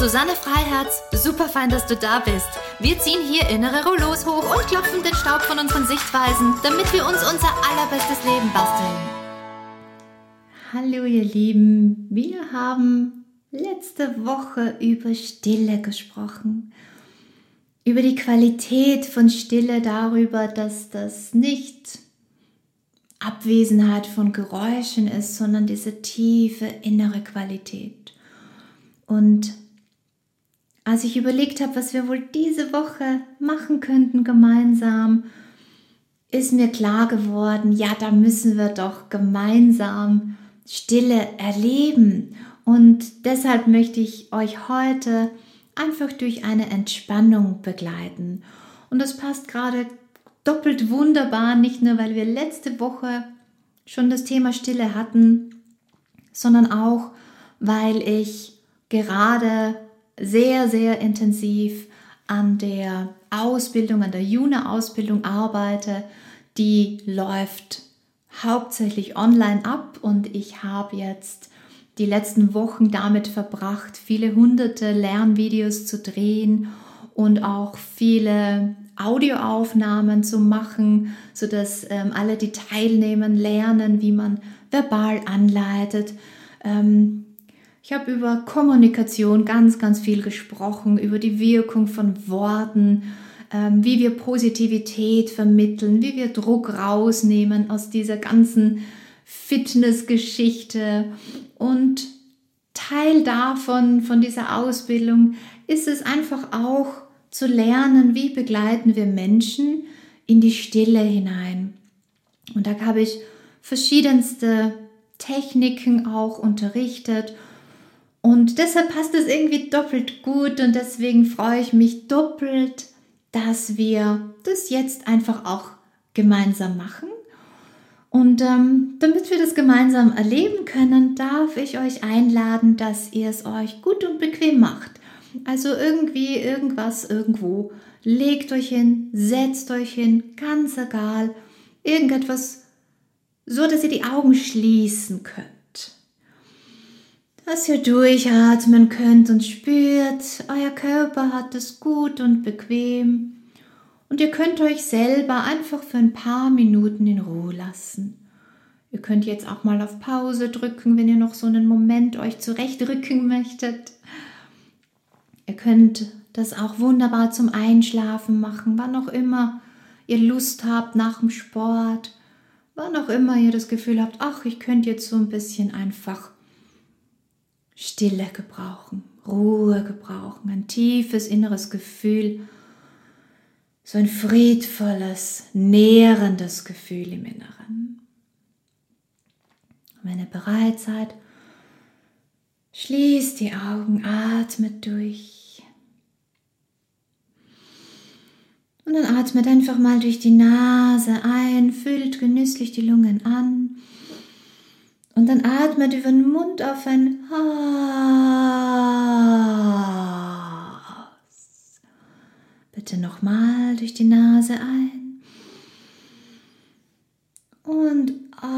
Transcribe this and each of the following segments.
Susanne Freiherz. Super fein, dass du da bist. Wir ziehen hier innere Rollos hoch und klopfen den Staub von unseren Sichtweisen, damit wir uns unser allerbestes Leben basteln. Hallo ihr Lieben, wir haben letzte Woche über Stille gesprochen. Über die Qualität von Stille, darüber, dass das nicht Abwesenheit von Geräuschen ist, sondern diese tiefe innere Qualität. Und als ich überlegt habe, was wir wohl diese Woche machen könnten gemeinsam, ist mir klar geworden, ja, da müssen wir doch gemeinsam Stille erleben. Und deshalb möchte ich euch heute einfach durch eine Entspannung begleiten. Und das passt gerade doppelt wunderbar, nicht nur weil wir letzte Woche schon das Thema Stille hatten, sondern auch weil ich gerade sehr, sehr intensiv an der Ausbildung, an der Juna-Ausbildung arbeite. Die läuft hauptsächlich online ab und ich habe jetzt die letzten Wochen damit verbracht, viele hunderte Lernvideos zu drehen und auch viele Audioaufnahmen zu machen, sodass ähm, alle, die teilnehmen, lernen, wie man verbal anleitet, ähm, ich habe über Kommunikation ganz, ganz viel gesprochen, über die Wirkung von Worten, ähm, wie wir Positivität vermitteln, wie wir Druck rausnehmen aus dieser ganzen Fitnessgeschichte. Und Teil davon, von dieser Ausbildung, ist es einfach auch zu lernen, wie begleiten wir Menschen in die Stille hinein. Und da habe ich verschiedenste Techniken auch unterrichtet und deshalb passt es irgendwie doppelt gut und deswegen freue ich mich doppelt, dass wir das jetzt einfach auch gemeinsam machen. Und ähm, damit wir das gemeinsam erleben können, darf ich euch einladen, dass ihr es euch gut und bequem macht. Also irgendwie, irgendwas, irgendwo. Legt euch hin, setzt euch hin, ganz egal. Irgendetwas, so dass ihr die Augen schließen könnt dass ihr durchatmen könnt und spürt, euer Körper hat es gut und bequem und ihr könnt euch selber einfach für ein paar Minuten in Ruhe lassen. Ihr könnt jetzt auch mal auf Pause drücken, wenn ihr noch so einen Moment euch zurechtrücken möchtet. Ihr könnt das auch wunderbar zum Einschlafen machen, wann auch immer ihr Lust habt nach dem Sport, wann auch immer ihr das Gefühl habt, ach, ich könnte jetzt so ein bisschen einfach Stille gebrauchen, Ruhe gebrauchen, ein tiefes inneres Gefühl, so ein friedvolles, nährendes Gefühl im Inneren. Und wenn ihr bereit seid, schließt die Augen, atmet durch. Und dann atmet einfach mal durch die Nase ein, füllt genüsslich die Lungen an und dann atmet über den Mund auf ein aus. Bitte nochmal durch die Nase ein. Und aus.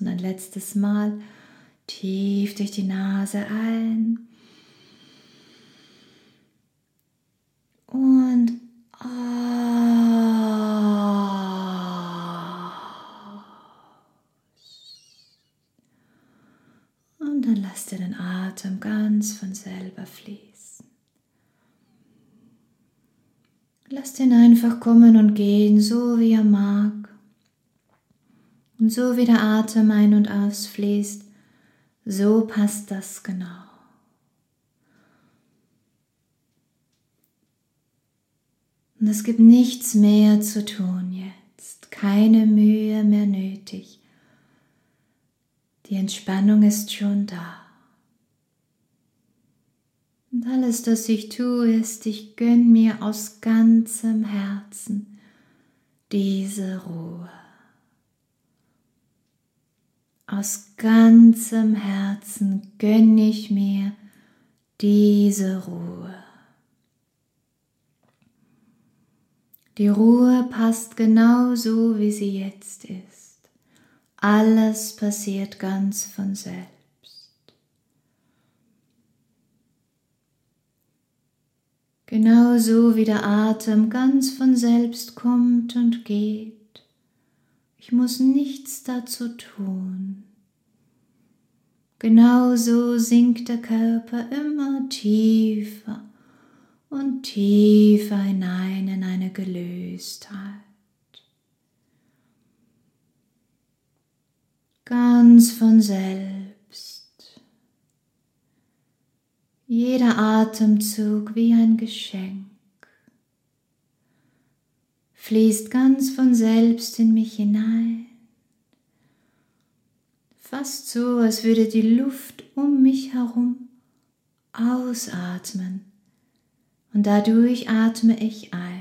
Und ein letztes Mal tief durch die Nase ein. Und lass dir den Atem ganz von selber fließen. Lass den einfach kommen und gehen, so wie er mag. Und so wie der Atem ein- und ausfließt, so passt das genau. Und es gibt nichts mehr zu tun jetzt, keine Mühe mehr nötig. Die Entspannung ist schon da. Und alles, was ich tue, ist, ich gönne mir aus ganzem Herzen diese Ruhe. Aus ganzem Herzen gönne ich mir diese Ruhe. Die Ruhe passt genau so, wie sie jetzt ist. Alles passiert ganz von selbst. Genauso wie der Atem ganz von selbst kommt und geht. Ich muss nichts dazu tun. Genauso sinkt der Körper immer tiefer und tiefer hinein in eine Gelöstheit. Ganz von selbst. Jeder Atemzug wie ein Geschenk fließt ganz von selbst in mich hinein. Fast so, als würde die Luft um mich herum ausatmen und dadurch atme ich ein.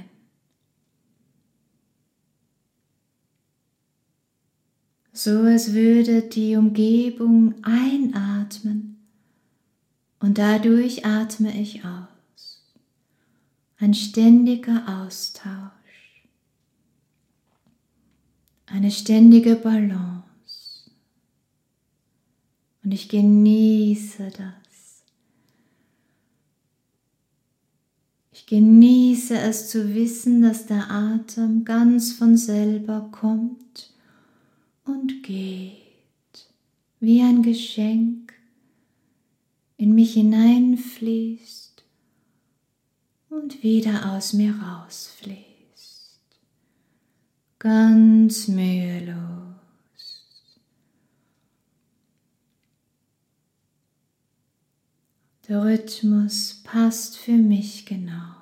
So als würde die Umgebung einatmen und dadurch atme ich aus. Ein ständiger Austausch, eine ständige Balance. Und ich genieße das. Ich genieße es zu wissen, dass der Atem ganz von selber kommt und geht, wie ein Geschenk in mich hineinfließt und wieder aus mir rausfließt. Ganz mühelos. Der Rhythmus passt für mich genau.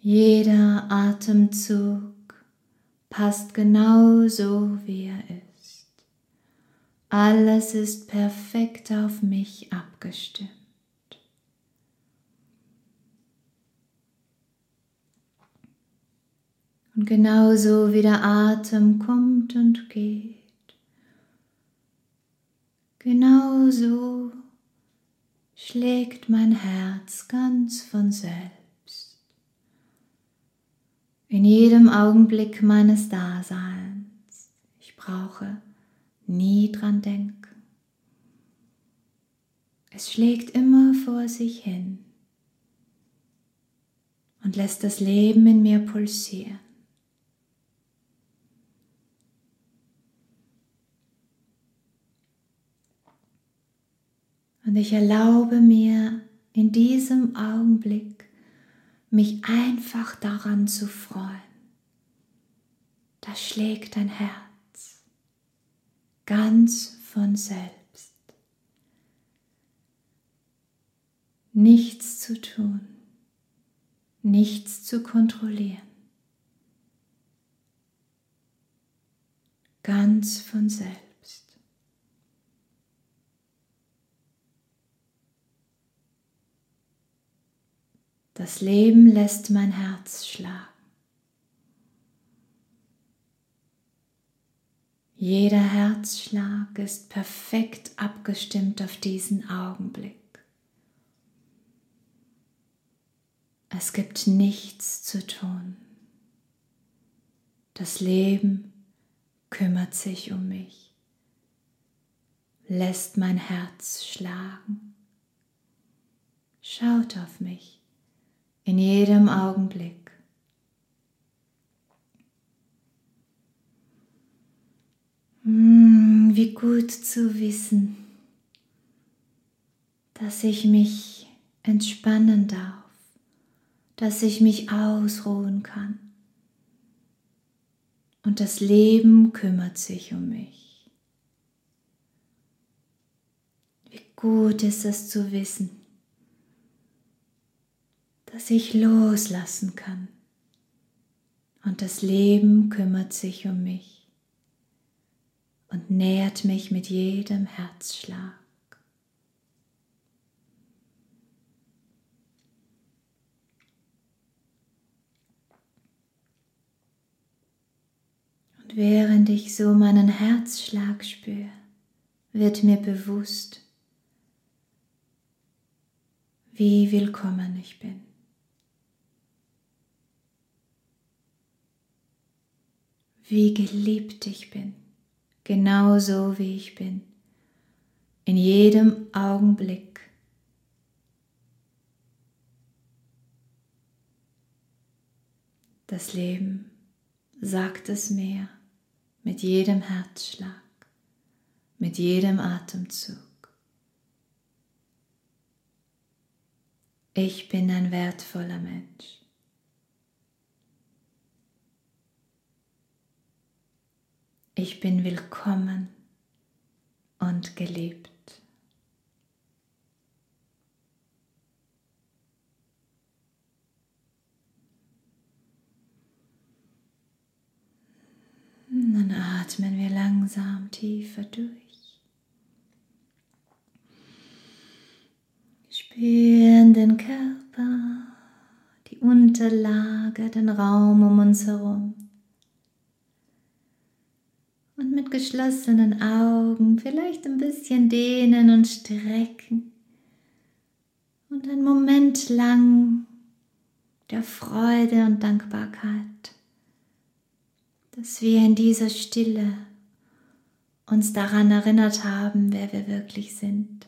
Jeder Atemzug passt genau so, wie er ist. Alles ist perfekt auf mich abgestimmt. Und genauso wie der Atem kommt und geht, Genauso schlägt mein Herz ganz von selbst. In jedem Augenblick meines Daseins. Ich brauche nie dran denken. Es schlägt immer vor sich hin und lässt das Leben in mir pulsieren. Und ich erlaube mir in diesem Augenblick, mich einfach daran zu freuen. Da schlägt dein Herz ganz von selbst. Nichts zu tun, nichts zu kontrollieren. Ganz von selbst. Das Leben lässt mein Herz schlagen. Jeder Herzschlag ist perfekt abgestimmt auf diesen Augenblick. Es gibt nichts zu tun. Das Leben kümmert sich um mich, lässt mein Herz schlagen, schaut auf mich in jedem Augenblick. Hm, wie gut zu wissen, dass ich mich entspannen darf, dass ich mich ausruhen kann. Und das Leben kümmert sich um mich. Wie gut ist es zu wissen, dass ich loslassen kann. Und das Leben kümmert sich um mich und nährt mich mit jedem Herzschlag. Und während ich so meinen Herzschlag spüre, wird mir bewusst, wie willkommen ich bin. Wie geliebt ich bin, genauso wie ich bin, in jedem Augenblick. Das Leben sagt es mir mit jedem Herzschlag, mit jedem Atemzug. Ich bin ein wertvoller Mensch. Ich bin willkommen und geliebt. Dann atmen wir langsam tiefer durch. Spüren den Körper, die Unterlage, den Raum um uns herum. Und mit geschlossenen Augen vielleicht ein bisschen dehnen und strecken. Und einen Moment lang der Freude und Dankbarkeit dass wir in dieser Stille uns daran erinnert haben, wer wir wirklich sind.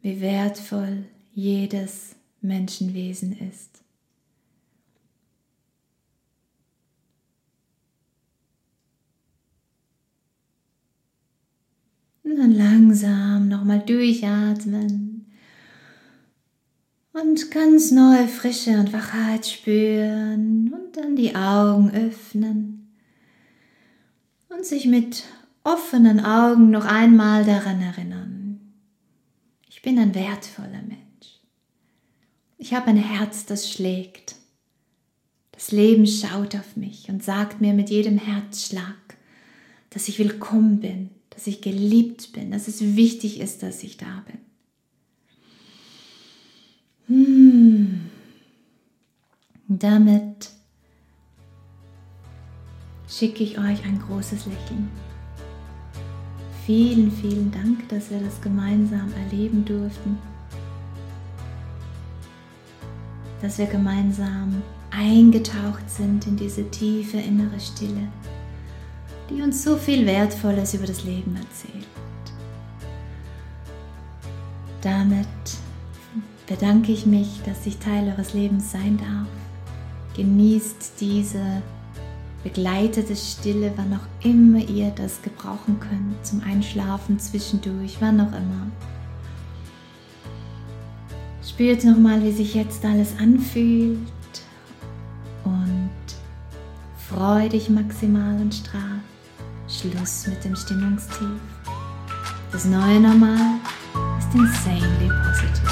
Wie wertvoll jedes Menschenwesen ist. Und dann langsam nochmal durchatmen und ganz neue Frische und Wachheit spüren und dann die Augen öffnen und sich mit offenen Augen noch einmal daran erinnern. Ich bin ein wertvoller Mensch. Ich habe ein Herz, das schlägt. Das Leben schaut auf mich und sagt mir mit jedem Herzschlag, dass ich willkommen bin, dass ich geliebt bin, dass es wichtig ist, dass ich da bin. Hm. Damit schicke ich euch ein großes Lächeln. Vielen, vielen Dank, dass wir das gemeinsam erleben durften. Dass wir gemeinsam eingetaucht sind in diese tiefe innere Stille, die uns so viel Wertvolles über das Leben erzählt. Damit bedanke ich mich, dass ich Teil eures Lebens sein darf. Genießt diese begleitete Stille, wann auch immer ihr das gebrauchen könnt, zum Einschlafen, zwischendurch, wann auch immer. Spürt nochmal, wie sich jetzt alles anfühlt und freu dich maximal und strahl. Schluss mit dem Stimmungstief. Das neue Normal ist insanely positive.